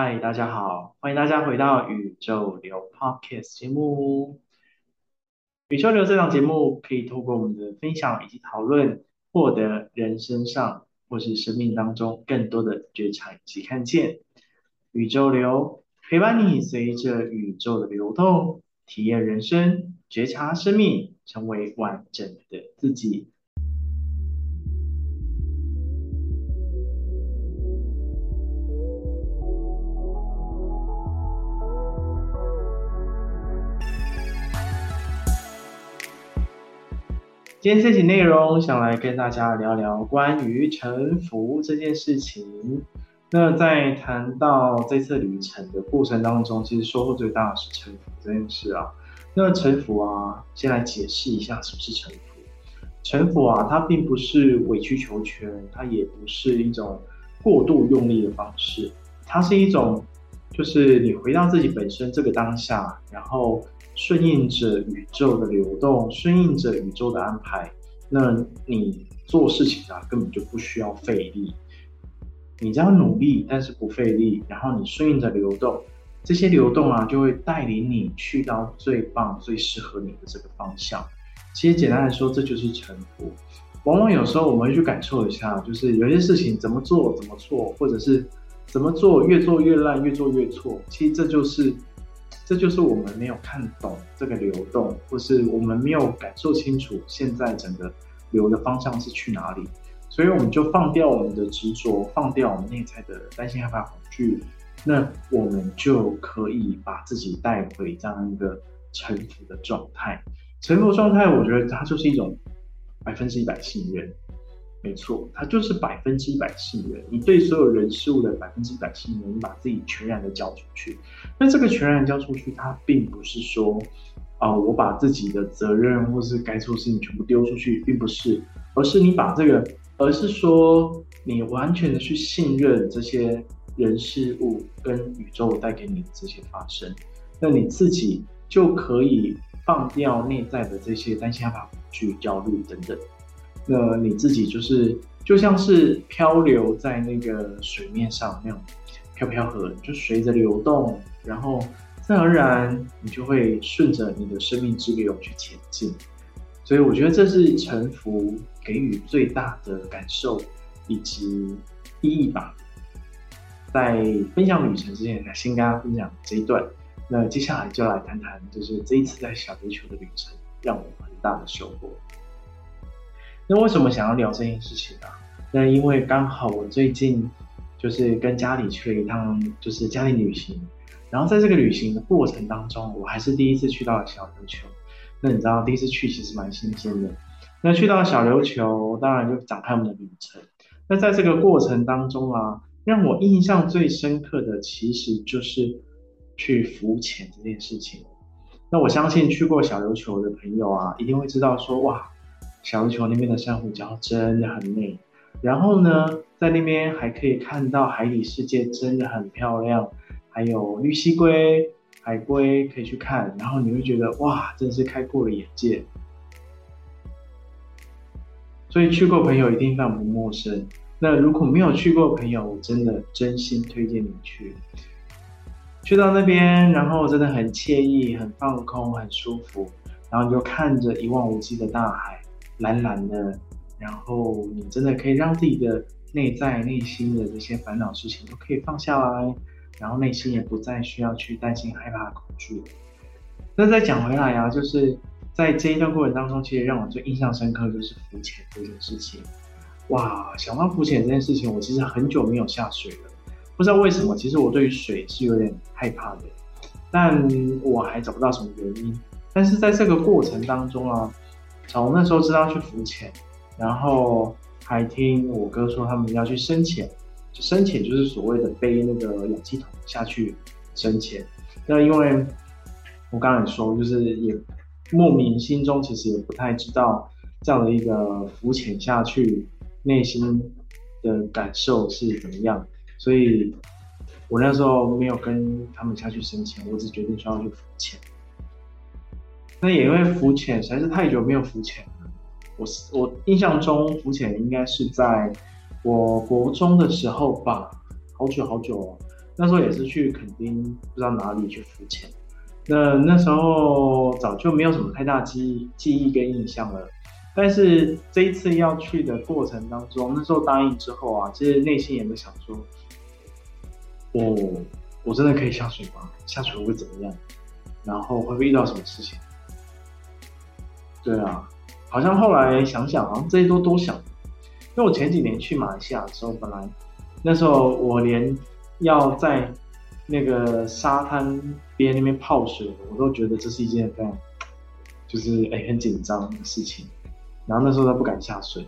嗨，大家好，欢迎大家回到宇宙流 Podcast 节目。宇宙流这档节目可以透过我们的分享以及讨论，获得人生上或是生命当中更多的觉察以及看见。宇宙流陪伴你，随着宇宙的流动，体验人生，觉察生命，成为完整的自己。今天这集内容想来跟大家聊聊关于臣服这件事情。那在谈到这次旅程的过程当中，其实收获最大的是臣服这件事啊。那臣服啊，先来解释一下什么是臣服。臣服啊，它并不是委曲求全，它也不是一种过度用力的方式，它是一种，就是你回到自己本身这个当下，然后顺应着宇宙的流动，顺应着宇宙的安排，那你做事情啊，根本就不需要费力。你只要努力，但是不费力，然后你顺应着流动，这些流动啊，就会带领你去到最棒、最适合你的这个方向。其实简单来说，这就是臣服。往往有时候我们会去感受一下，就是有些事情怎么做怎么错，或者是怎么做越做越烂，越做越错。其实这就是，这就是我们没有看懂这个流动，或是我们没有感受清楚现在整个流的方向是去哪里。所以我们就放掉我们的执着，放掉我们内在的担心、害怕、恐惧，那我们就可以把自己带回这样一个臣服的状态。臣服状态，我觉得它就是一种百分之一百信任。没错，它就是百分之一百信任。你对所有人事物的百分之一百信任，你把自己全然的交出去。那这个全然交出去，它并不是说啊、我把自己的责任或是该做的事情全部丢出去，并不是，而是你把这个。而是说，你完全的去信任这些人事物跟宇宙带给你的这些发生，那你自己就可以放掉内在的这些担心、害怕、恐惧、焦虑等等。那你自己就是就像是漂流在那个水面上那样飘飘河，就随着流动，然后自然而然你就会顺着你的生命之流去前进。所以我觉得这是沉浮给予最大的感受以及意义吧。在分享旅程之前，先跟大家分享这一段。那接下来就来谈谈，就是这一次在小地球的旅程，让我很大的收获。那为什么想要聊这件事情呢？那因为刚好我最近就是跟家里去了一趟，就是家庭旅行。然后在这个旅行的过程当中，我还是第一次去到小琉球。那你知道第一次去其实蛮新鲜的，那去到小琉球，当然就展开我们的旅程。那在这个过程当中啊，让我印象最深刻的其实就是去浮潜这件事情。那我相信去过小琉球的朋友啊，一定会知道说，哇，小琉球那边的珊瑚礁真的很美。然后呢，在那边还可以看到海底世界，真的很漂亮，还有绿蠵龟。海龟可以去看，然后你会觉得哇，真是开阔了眼界。所以去过朋友一定非常不陌生。那如果没有去过朋友，我真的真心推荐你去。去到那边，然后真的很惬意、很放空、很舒服，然后你就看着一望无际的大海，蓝蓝的，然后你真的可以让自己的内在、内心的这些烦恼事情都可以放下来。然后内心也不再需要去担心、害怕、恐惧。那再讲回来啊，就是在这一段过程当中，其实让我最印象深刻就是浮潜这件事情。哇，想到浮潜这件事情，我其实很久没有下水了，不知道为什么，其实我对于水是有点害怕的，但我还找不到什么原因。但是在这个过程当中啊，从那时候知道去浮潜，然后还听我哥说他们要去深潜。深潜就是所谓的背那个氧气筒下去深潜。那因为我刚才说，就是也莫名心中其实也不太知道这样的一个浮潜下去内心的感受是怎么样，所以我那时候没有跟他们下去深潜，我只决定说要去浮潜。那也因为浮潜实在是太久没有浮潜了，我我印象中浮潜应该是在。我国中的时候吧，好久好久哦。那时候也是去垦丁不知道哪里去浮潜。那那时候早就没有什么太大记忆记忆跟印象了。但是这一次要去的过程当中，那时候答应之后啊，其实内心也在想说，我我真的可以下水吗？下水会怎么样？然后会不会遇到什么事情？对啊，好像后来想想，好像这些都多想。因为我前几年去马来西亚的时候，本来那时候我连要在那个沙滩边那边泡水，我都觉得这是一件非常就是哎很紧张的事情。然后那时候都不敢下水，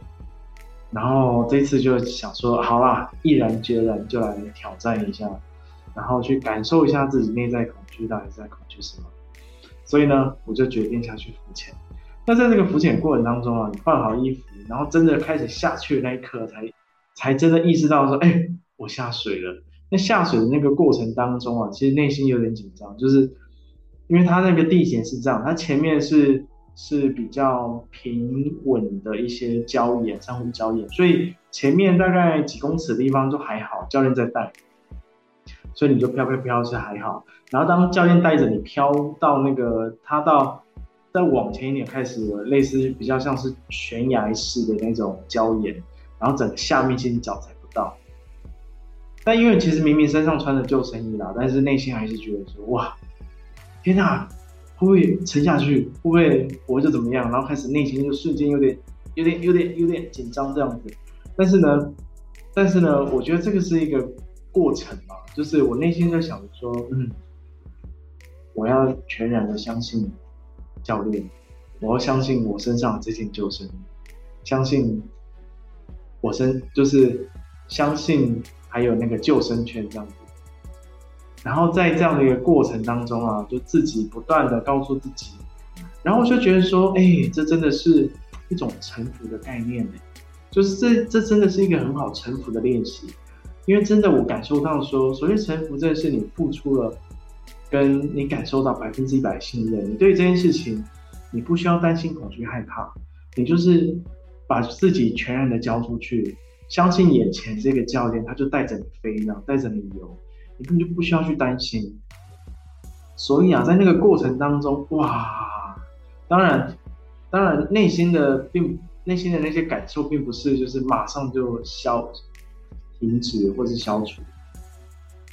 然后这次就想说，好啦，毅然决然就来挑战一下，然后去感受一下自己内在恐惧到底在恐惧什么。所以呢，我就决定下去浮潜。那在这个浮潜过程当中啊，你换好衣服，然后真的开始下去的那一刻才，才真的意识到说，哎，我下水了。那下水的那个过程当中啊，其实内心有点紧张，就是因为它那个地形是这样，它前面是。是比较平稳的一些礁岩，珊瑚礁岩，所以前面大概几公尺的地方都还好，教练在带，所以你就飘飘飘是还好。然后当教练带着你飘到那个，他到再往前一点开始，类似比较像是悬崖式的那种礁岩，然后整个下面其实脚踩不到。但因为其实明明身上穿着救生衣啦，但是内心还是觉得说哇，天哪！会不会沉下去？会不会活着怎么样？然后开始内心就瞬间有点、有点、有点、有点紧张这样子。但是呢，但是呢，我觉得这个是一个过程嘛，就是我内心在想着说，嗯，我要全然的相信你教练，我要相信我身上的这件救生衣，相信我身就是相信还有那个救生圈这样子。然后在这样的一个过程当中啊，就自己不断的告诉自己，然后我就觉得说，哎，这真的是一种臣服的概念呢，就是这这真的是一个很好臣服的练习，因为真的我感受到说，所谓臣服，真的是你付出了，跟你感受到百分之一百信任，你对这件事情，你不需要担心、恐惧、害怕，你就是把自己全然的交出去，相信眼前这个教练，他就带着你飞，然后带着你游。你根本就不需要去担心，所以啊，在那个过程当中，哇，当然，当然，内心的并内心的那些感受，并不是就是马上就消停止或是消除，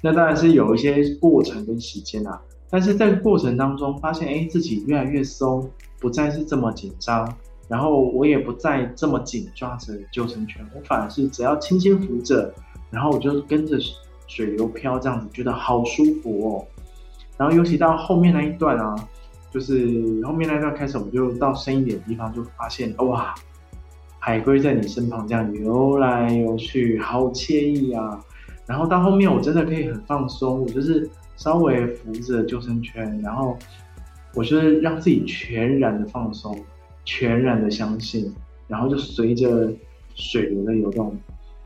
那当然是有一些过程跟时间啊。但是在过程当中，发现哎，自己越来越松，不再是这么紧张，然后我也不再这么紧抓着救生圈，我反而是只要轻轻扶着，然后我就跟着。水流飘这样子，觉得好舒服哦。然后尤其到后面那一段啊，就是后面那一段开始，我们就到深一点的地方，就发现哇，海龟在你身旁这样游来游去，好惬意啊。然后到后面我真的可以很放松，我就是稍微扶着救生圈，然后我就是让自己全然的放松，全然的相信，然后就随着水流的游动。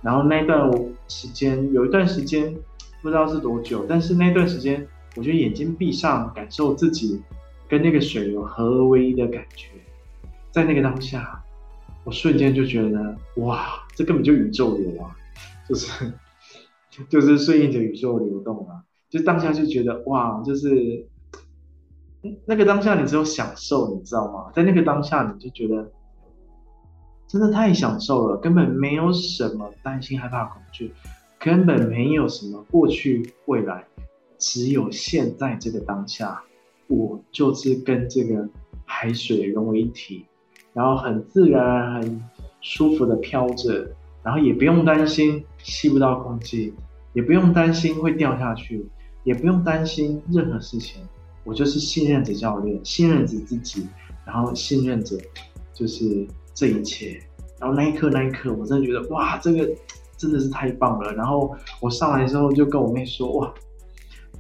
然后那段时间，有一段时间不知道是多久，但是那段时间，我觉得眼睛闭上，感受自己跟那个水流合而为一的感觉，在那个当下，我瞬间就觉得，哇，这根本就宇宙流啊，就是就是顺应着宇宙流动啊，就当下就觉得，哇，就是那个当下，你只有享受，你知道吗？在那个当下，你就觉得。真的太享受了，根本没有什么担心、害怕、恐惧，根本没有什么过去、未来，只有现在这个当下。我就是跟这个海水融为一体，然后很自然、很舒服的飘着，然后也不用担心吸不到空气，也不用担心会掉下去，也不用担心任何事情。我就是信任着教练，信任着自己，然后信任着，就是。这一切，然后那一刻，那一刻，我真的觉得哇，这个真的是太棒了。然后我上来之后就跟我妹说哇，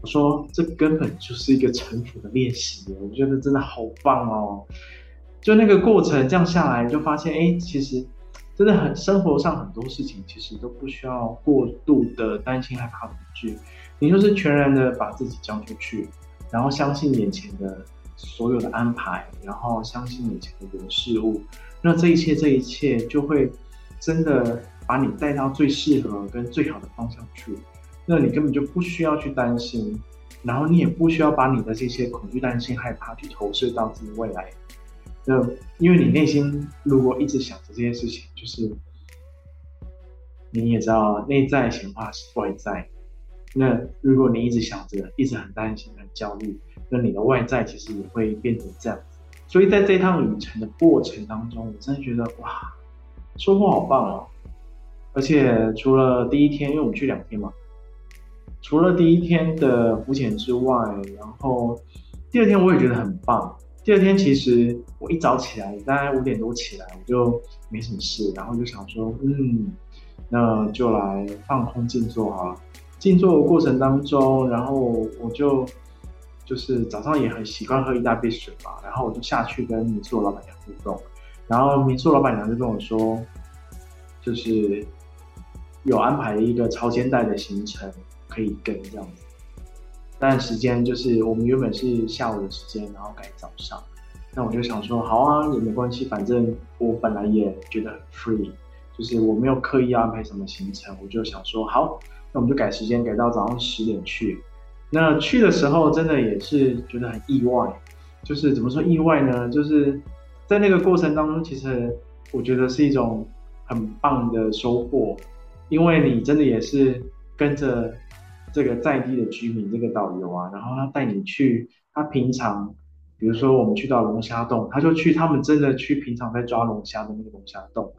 我说这根本就是一个臣服的练习，我觉得真的好棒哦。就那个过程这样下来，就发现哎，其实真的很生活上很多事情其实都不需要过度的担心害怕恐惧，你就是全然的把自己交出去，然后相信眼前的所有的安排，然后相信眼前的人事物。那这一切，这一切就会真的把你带到最适合跟最好的方向去。那你根本就不需要去担心，然后你也不需要把你的这些恐惧、担心、害怕去投射到自己未来。那因为你内心如果一直想着这件事情，就是你也知道，内在显化是外在。那如果你一直想着，一直很担心、很焦虑，那你的外在其实也会变成这样。所以在这趟旅程的过程当中，我真的觉得哇，收获好棒哦！而且除了第一天，因为我们去两天嘛，除了第一天的浮潜之外，然后第二天我也觉得很棒。第二天其实我一早起来，大概五点多起来，我就没什么事，然后就想说，嗯，那就来放空静坐好了。静坐的过程当中，然后我就就是早上也很习惯喝一大杯水嘛，然后我就下去跟民宿老板娘互动，然后民宿老板娘就跟我说，就是有安排一个超间带的行程可以跟这样子，但时间就是我们原本是下午的时间，然后改早上，那我就想说好啊，也没关系，反正我本来也觉得很 free，就是我没有刻意安排什么行程，我就想说好。那我们就改时间，改到早上十点去。那去的时候，真的也是觉得很意外。就是怎么说意外呢？就是在那个过程当中，其实我觉得是一种很棒的收获，因为你真的也是跟着这个在地的居民，这个导游啊，然后他带你去他平常，比如说我们去到龙虾洞，他就去他们真的去平常在抓龙虾的那个龙虾洞，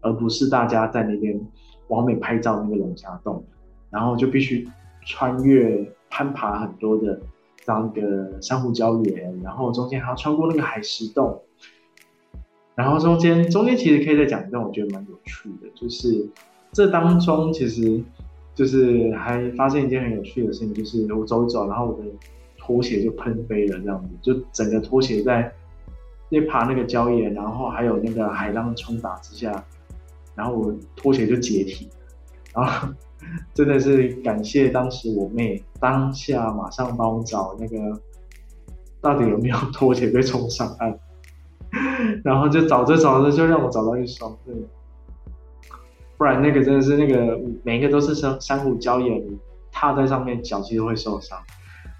而不是大家在那边完美拍照那个龙虾洞。然后就必须穿越攀爬很多的这样一个珊瑚礁岩，然后中间还要穿过那个海蚀洞，然后中间中间其实可以再讲一段我觉得蛮有趣的，就是这当中其实就是还发现一件很有趣的事情，就是我走一走，然后我的拖鞋就喷飞了，这样子就整个拖鞋在那爬那个礁岩，然后还有那个海浪冲打之下，然后我拖鞋就解体，然后。真的是感谢当时我妹当下马上帮我找那个到底有没有拖鞋被冲上岸，然后就找着找着就让我找到一双，对，不然那个真的是那个每一个都是珊珊瑚礁岩，踏在上面脚其实会受伤，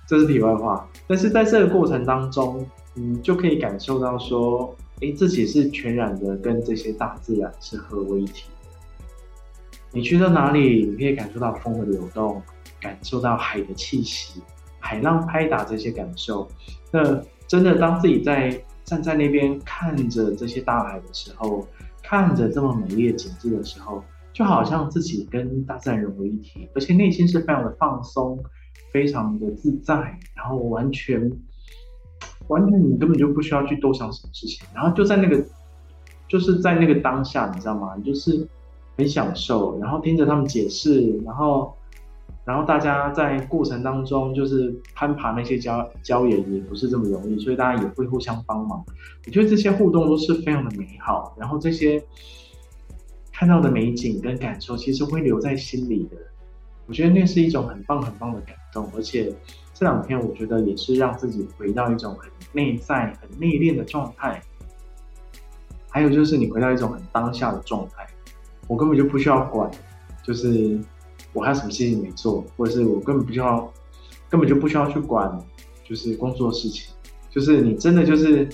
这是题外话。但是在这个过程当中，嗯，就可以感受到说，诶，自己是全然的跟这些大自然是合为一体。你去到哪里，你可以感受到风的流动，感受到海的气息，海浪拍打这些感受。那真的，当自己在站在那边看着这些大海的时候，看着这么美丽的景致的时候，就好像自己跟大自然融为一体，而且内心是非常的放松，非常的自在，然后完全，完全你根本就不需要去多想什么事情，然后就在那个，就是在那个当下，你知道吗？就是。很享受，然后听着他们解释，然后，然后大家在过程当中就是攀爬那些礁礁岩也不是这么容易，所以大家也会互相帮忙。我觉得这些互动都是非常的美好，然后这些看到的美景跟感受其实会留在心里的。我觉得那是一种很棒很棒的感动，而且这两天我觉得也是让自己回到一种很内在、很内敛的状态，还有就是你回到一种很当下的状态。我根本就不需要管，就是我还有什么事情没做，或者是我根本不需要，根本就不需要去管，就是工作事情，就是你真的就是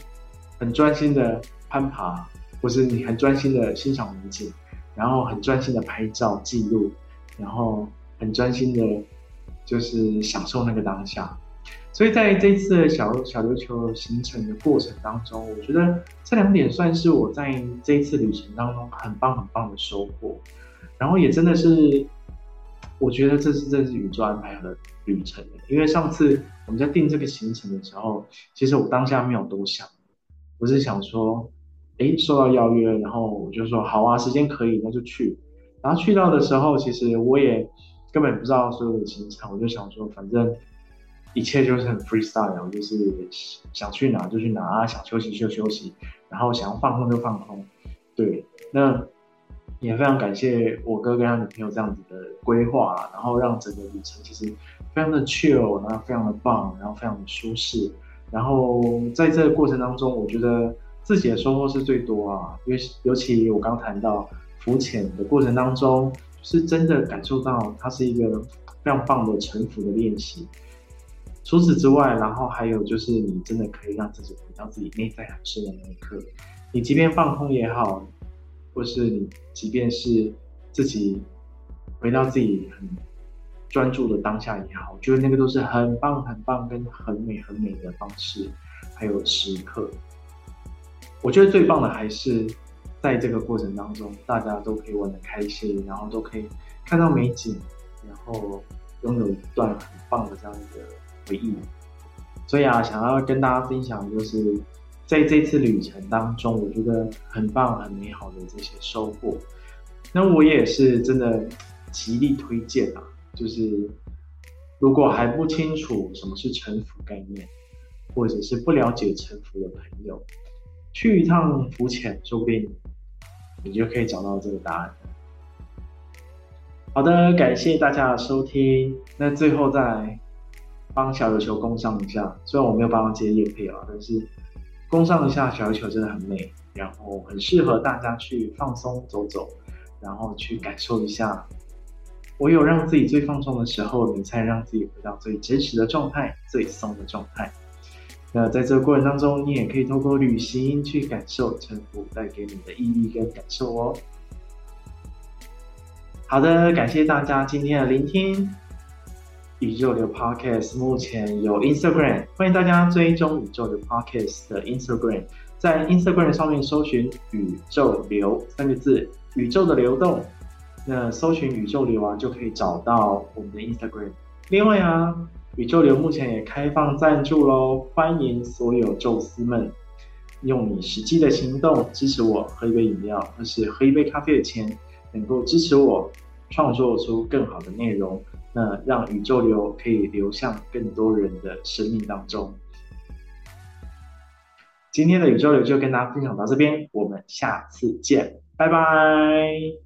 很专心的攀爬，或是你很专心的欣赏美景，然后很专心的拍照记录，然后很专心的，就是享受那个当下。所以在这一次小小琉球行程的过程当中，我觉得这两点算是我在这一次旅程当中很棒很棒的收获，然后也真的是，我觉得这是这是宇宙安排的旅程。因为上次我们在定这个行程的时候，其实我当下没有多想，我是想说，诶，收到邀约，然后我就说好啊，时间可以，那就去。然后去到的时候，其实我也根本不知道所有的行程，我就想说，反正。一切就是很 freestyle，就是想去哪就去哪，想休息就休息，然后想要放空就放空。对，那也非常感谢我哥跟他女朋友这样子的规划，然后让整个旅程其实非常的 chill，然后非常的棒，然后非常的舒适。然后在这个过程当中，我觉得自己的收获是最多啊，因为尤其我刚谈到浮潜的过程当中，是真的感受到它是一个。非常棒的沉浮的练习。除此之外，然后还有就是你真的可以让自己回到自己内在很深的那一刻。你即便放空也好，或是你即便是自己回到自己很专注的当下也好，我觉得那个都是很棒、很棒跟很美、很美的方式，还有时刻。我觉得最棒的还是在这个过程当中，大家都可以玩得开心，然后都可以看到美景，然后拥有一段很棒的这样一个回忆。所以啊，想要跟大家分享，就是在这次旅程当中，我觉得很棒、很美好的这些收获。那我也是真的极力推荐啊，就是如果还不清楚什么是城府概念，或者是不了解城府的朋友。去一趟浮潜，说不定你就可以找到这个答案。好的，感谢大家的收听。那最后再帮小琉球工商一下，虽然我没有帮他接业配啊，但是工商一下小琉球真的很美，然后很适合大家去放松走走，然后去感受一下。唯有让自己最放松的时候，你才让自己回到最真实的状态，最松的状态。那在这个过程当中，你也可以透过旅行去感受臣服带给你的意义跟感受哦。好的，感谢大家今天的聆听。宇宙流 Podcast 目前有 Instagram，欢迎大家追踪宇宙流 Podcast 的 Instagram，在 Instagram 上面搜寻“宇宙流”三个字，宇宙的流动。那搜寻宇宙流啊，就可以找到我们的 Instagram。另外啊。宇宙流目前也开放赞助喽，欢迎所有宙斯们用你实际的行动支持我喝一杯饮料，或是喝一杯咖啡的钱，能够支持我创作出更好的内容，那让宇宙流可以流向更多人的生命当中。今天的宇宙流就跟大家分享到这边，我们下次见，拜拜。